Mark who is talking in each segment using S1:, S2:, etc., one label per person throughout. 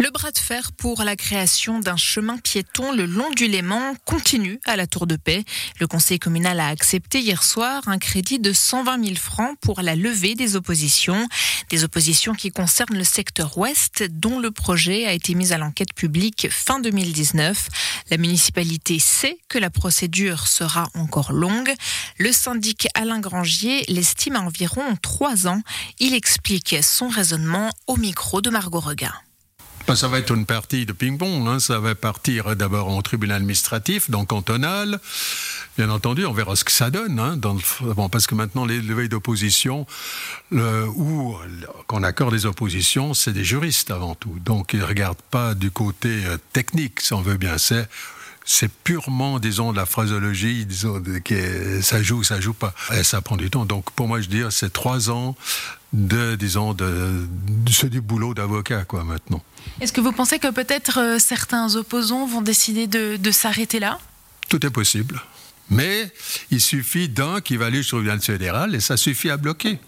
S1: Le bras de fer pour la création d'un chemin piéton le long du Léman continue à la Tour de Paix. Le conseil communal a accepté hier soir un crédit de 120 000 francs pour la levée des oppositions. Des oppositions qui concernent le secteur ouest dont le projet a été mis à l'enquête publique fin 2019. La municipalité sait que la procédure sera encore longue. Le syndic Alain Grangier l'estime à environ trois ans. Il explique son raisonnement au micro de Margot Regain.
S2: Ben, ça va être une partie de ping-pong. Hein. Ça va partir d'abord en tribunal administratif, donc cantonal. Bien entendu, on verra ce que ça donne. Hein, bon, parce que maintenant, les levées d'opposition, ou qu'on accorde des oppositions, c'est des juristes avant tout. Donc, ils ne regardent pas du côté euh, technique, si on veut bien. C'est c'est purement, disons, de la phraseologie, disons, que ça joue, ça joue pas. Et ça prend du temps. Donc, pour moi, je dis, c'est trois ans de, disons, de, de, du boulot d'avocat, quoi, maintenant.
S1: Est-ce que vous pensez que peut-être euh, certains opposants vont décider de, s'arrêter là?
S2: Tout est possible. Mais il suffit d'un qui va aller sur le fédéral et ça suffit à bloquer.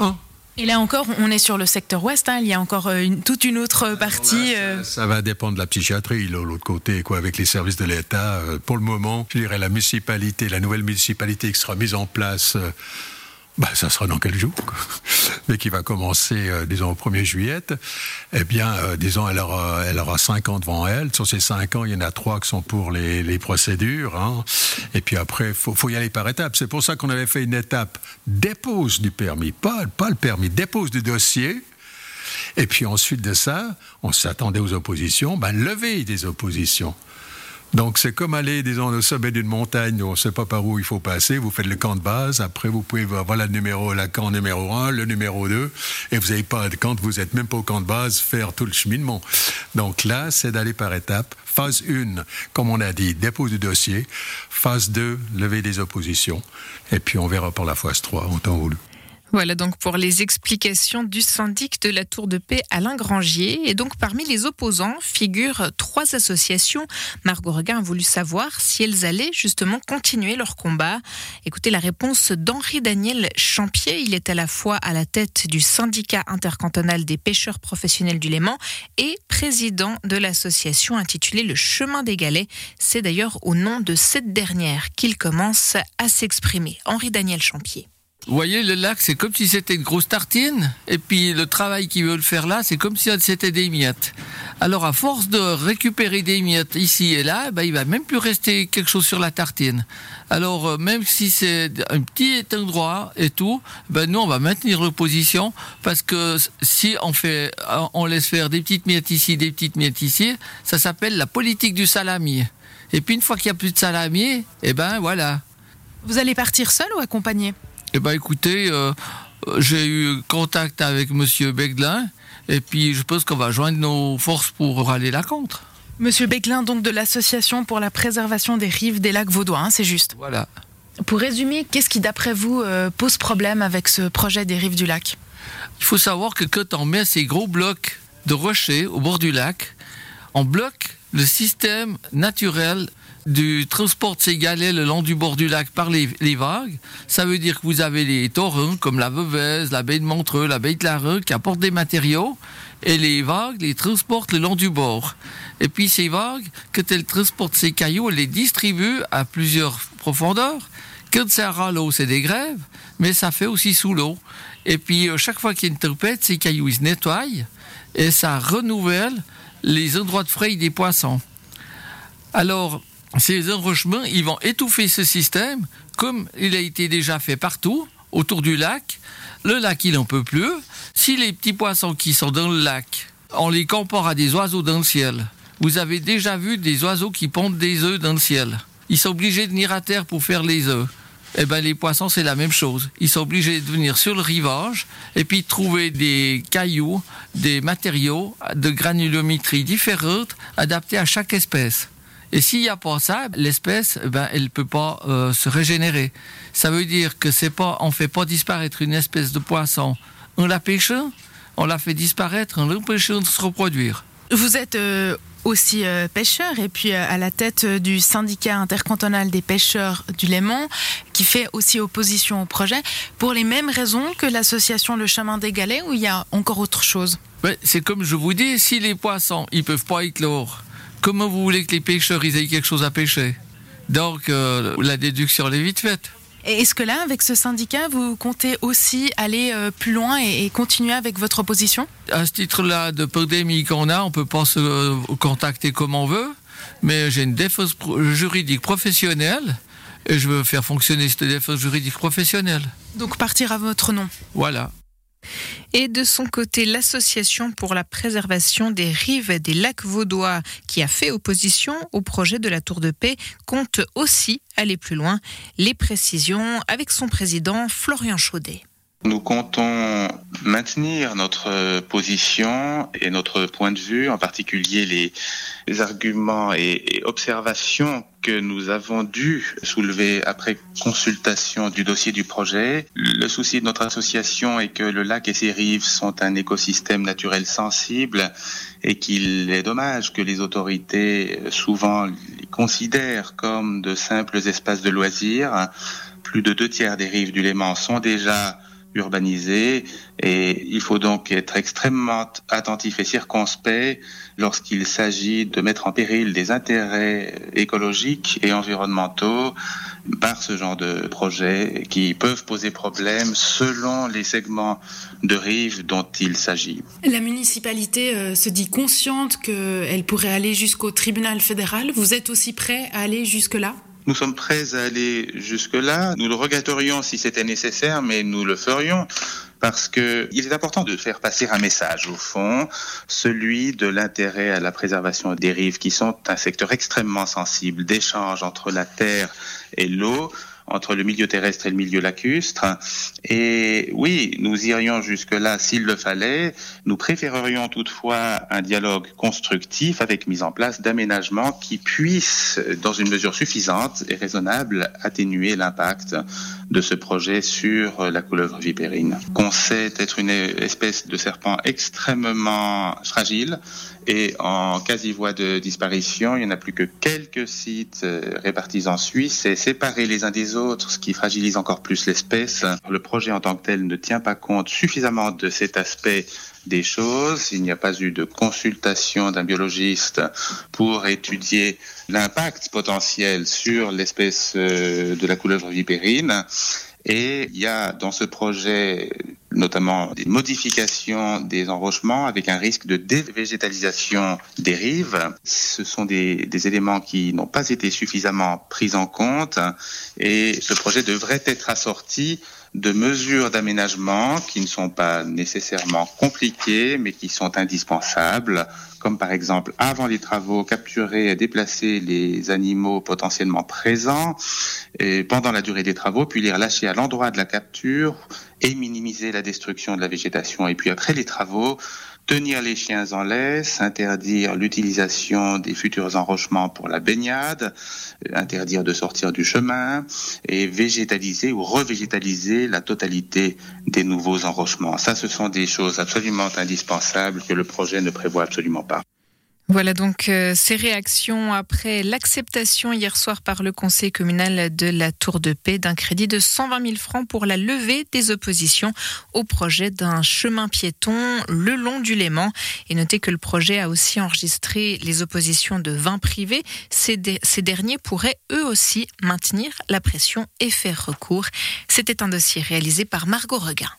S1: Hein? Et là encore, on est sur le secteur ouest. Hein. il y a encore euh, toute une autre partie.
S2: Euh. ça, va dépendre de la psychiatrie, de l'autre côté, quoi, avec les services de l'État. Pour le moment, je dirais la municipalité, la nouvelle municipalité qui sera mise en place bah, ça sera dans quelques jours, mais qui va commencer, euh, disons, au 1er juillet, eh bien, euh, disons, elle aura, elle aura 5 ans devant elle. Sur ces 5 ans, il y en a 3 qui sont pour les, les procédures. Hein. Et puis après, il faut, faut, y aller par étapes. C'est pour ça qu'on avait fait une étape dépose du permis, pas, pas le permis, dépose du dossier. Et puis ensuite de ça, on s'attendait aux oppositions, ben, lever des oppositions. Donc c'est comme aller, disons, au sommet d'une montagne, on ne sait pas par où il faut passer, vous faites le camp de base, après vous pouvez voir le numéro, la camp numéro 1, le numéro 2, et vous n'avez pas, quand vous êtes même pas au camp de base, faire tout le cheminement. Donc là, c'est d'aller par étapes. Phase 1, comme on a dit, dépôt du dossier. Phase 2, lever des oppositions. Et puis on verra pour la phase 3 en temps voulu.
S1: Voilà donc pour les explications du syndic de la Tour de Paix Alain Grangier. Et donc parmi les opposants figurent trois associations. Margot Regain a voulu savoir si elles allaient justement continuer leur combat. Écoutez la réponse d'Henri Daniel Champier. Il est à la fois à la tête du syndicat intercantonal des pêcheurs professionnels du Léman et président de l'association intitulée Le Chemin des Galets. C'est d'ailleurs au nom de cette dernière qu'il commence à s'exprimer. Henri Daniel Champier.
S3: Vous voyez, le lac, c'est comme si c'était une grosse tartine. Et puis, le travail qu'ils veulent faire là, c'est comme si c'était des miettes. Alors, à force de récupérer des miettes ici et là, ben, il va même plus rester quelque chose sur la tartine. Alors, euh, même si c'est un petit endroit et tout, ben, nous, on va maintenir l'opposition parce que si on fait, on laisse faire des petites miettes ici, des petites miettes ici, ça s'appelle la politique du salamier. Et puis, une fois qu'il n'y a plus de salamier, eh ben, voilà.
S1: Vous allez partir seul ou accompagné?
S3: Eh bien, écoutez, euh, j'ai eu contact avec Monsieur Beglin, et puis je pense qu'on va joindre nos forces pour aller la contre.
S1: Monsieur Beglin, donc de l'Association pour la préservation des rives des lacs vaudois, hein, c'est juste.
S3: Voilà.
S1: Pour résumer, qu'est-ce qui, d'après vous, euh, pose problème avec ce projet des rives du lac?
S3: Il faut savoir que quand on met ces gros blocs de rochers au bord du lac, on bloque le système naturel du transport de ces galets le long du bord du lac par les, vagues. Ça veut dire que vous avez les torrents comme la Veuvez, la baie de Montreux, la baie de Lareux qui apportent des matériaux et les vagues les transportent le long du bord. Et puis ces vagues, quand elles transportent ces cailloux, elles les distribuent à plusieurs profondeurs. Quand ça à l'eau, c'est des grèves, mais ça fait aussi sous l'eau. Et puis euh, chaque fois qu'il y a une tempête, ces cailloux ils se nettoient et ça renouvelle les endroits de frais des poissons. Alors, ces enrochements, ils vont étouffer ce système, comme il a été déjà fait partout, autour du lac. Le lac, il n'en peut plus. Si les petits poissons qui sont dans le lac, on les compare à des oiseaux dans le ciel, vous avez déjà vu des oiseaux qui pondent des œufs dans le ciel. Ils sont obligés de venir à terre pour faire les œufs. Eh ben, les poissons, c'est la même chose. Ils sont obligés de venir sur le rivage et puis trouver des cailloux, des matériaux de granulométrie différentes adaptés à chaque espèce. Et s'il n'y a pas ça, l'espèce, ben, elle ne peut pas euh, se régénérer. Ça veut dire que c'est pas, on fait pas disparaître une espèce de poisson. On la pêche, on la fait disparaître, on l'empêche de se reproduire.
S1: Vous êtes euh,
S4: aussi euh, pêcheur et puis à la tête du syndicat intercantonal des pêcheurs du Léman qui fait aussi opposition au projet pour les mêmes raisons que l'association Le Chemin des Galets ou il y a encore autre chose?
S3: C'est comme je vous dis, si les poissons ils peuvent pas éclore, comment vous voulez que les pêcheurs ils aient quelque chose à pêcher? Donc la déduction est vite faite.
S4: Est-ce que là, avec ce syndicat, vous comptez aussi aller euh, plus loin et, continuer avec votre opposition?
S3: À ce titre-là, de pandémie qu'on a, on peut pas se euh, contacter comme on veut, mais j'ai une défense juridique professionnelle et je veux faire fonctionner cette défense juridique professionnelle.
S4: Donc partir à votre nom
S3: Voilà.
S1: Et de son côté, l'Association pour la préservation des rives des lacs vaudois, qui a fait opposition au projet de la Tour de Paix, compte aussi aller plus loin. Les précisions avec son président Florian Chaudet.
S5: Nous comptons maintenir notre position et notre point de vue, en particulier les, arguments et, observations que nous avons dû soulever après consultation du dossier du projet. Le souci de notre association est que le lac et ses rives sont un écosystème naturel sensible et qu'il est dommage que les autorités souvent les considèrent comme de simples espaces de loisirs. Plus de deux tiers des rives du Léman sont déjà urbanisé et il faut donc être extrêmement attentif et circonspect lorsqu'il s'agit de mettre en péril des intérêts écologiques et environnementaux par ce genre de projets qui peuvent poser problème selon les segments de rive dont il s'agit.
S4: La municipalité euh, se dit consciente qu'elle pourrait aller jusqu'au tribunal fédéral. Vous êtes aussi prêt à aller jusque-là?
S5: Nous sommes prêts à aller jusque-là. Nous le regretterions si c'était nécessaire, mais nous le ferions parce que il est important de faire passer un message au fond, celui de l'intérêt à la préservation des rives qui sont un secteur extrêmement sensible d'échange entre la terre et l'eau entre le milieu terrestre et le milieu lacustre. Et oui, nous irions jusque-là s'il le fallait. Nous préférerions toutefois un dialogue constructif avec mise en place d'aménagements qui puissent, dans une mesure suffisante et raisonnable, atténuer l'impact de ce projet sur la couleuvre vipérine, qu'on sait être une espèce de serpent extrêmement fragile et en quasi voie de disparition. Il n'y en a plus que quelques sites euh, répartis en Suisse et séparés les uns des autres, ce qui fragilise encore plus l'espèce. Le projet en tant que tel ne tient pas compte suffisamment de cet aspect des choses. Il n'y a pas eu de consultation d'un biologiste pour étudier l'impact potentiel sur l'espèce euh, de la couleuvre vipérine. Et il y a dans ce projet notamment des modifications des enrochements avec un risque de dévégétalisation des rives. Ce sont des, des éléments qui n'ont pas été suffisamment pris en compte et ce projet devrait être assorti de mesures d'aménagement qui ne sont pas nécessairement compliquées, mais qui sont indispensables, comme par exemple, avant les travaux, capturer et déplacer les animaux potentiellement présents et pendant la durée des travaux, puis les relâcher à l'endroit de la capture et minimiser la destruction de la végétation. Et puis après les travaux, tenir les chiens en laisse, interdire l'utilisation des futurs enrochements pour la baignade, euh, interdire de sortir du chemin et végétaliser ou revégétaliser la totalité des nouveaux enrochements. Ça, ce sont des choses absolument indispensables que le projet ne prévoit absolument pas.
S1: Voilà donc euh, ces réactions après l'acceptation hier soir par le conseil communal de la Tour de Paix d'un crédit de 120 000 francs pour la levée des oppositions au projet d'un chemin piéton le long du Léman. Et notez que le projet a aussi enregistré les oppositions de 20 privés. Ces, ces derniers pourraient eux aussi maintenir la pression et faire recours. C'était un dossier réalisé par Margot Reguin.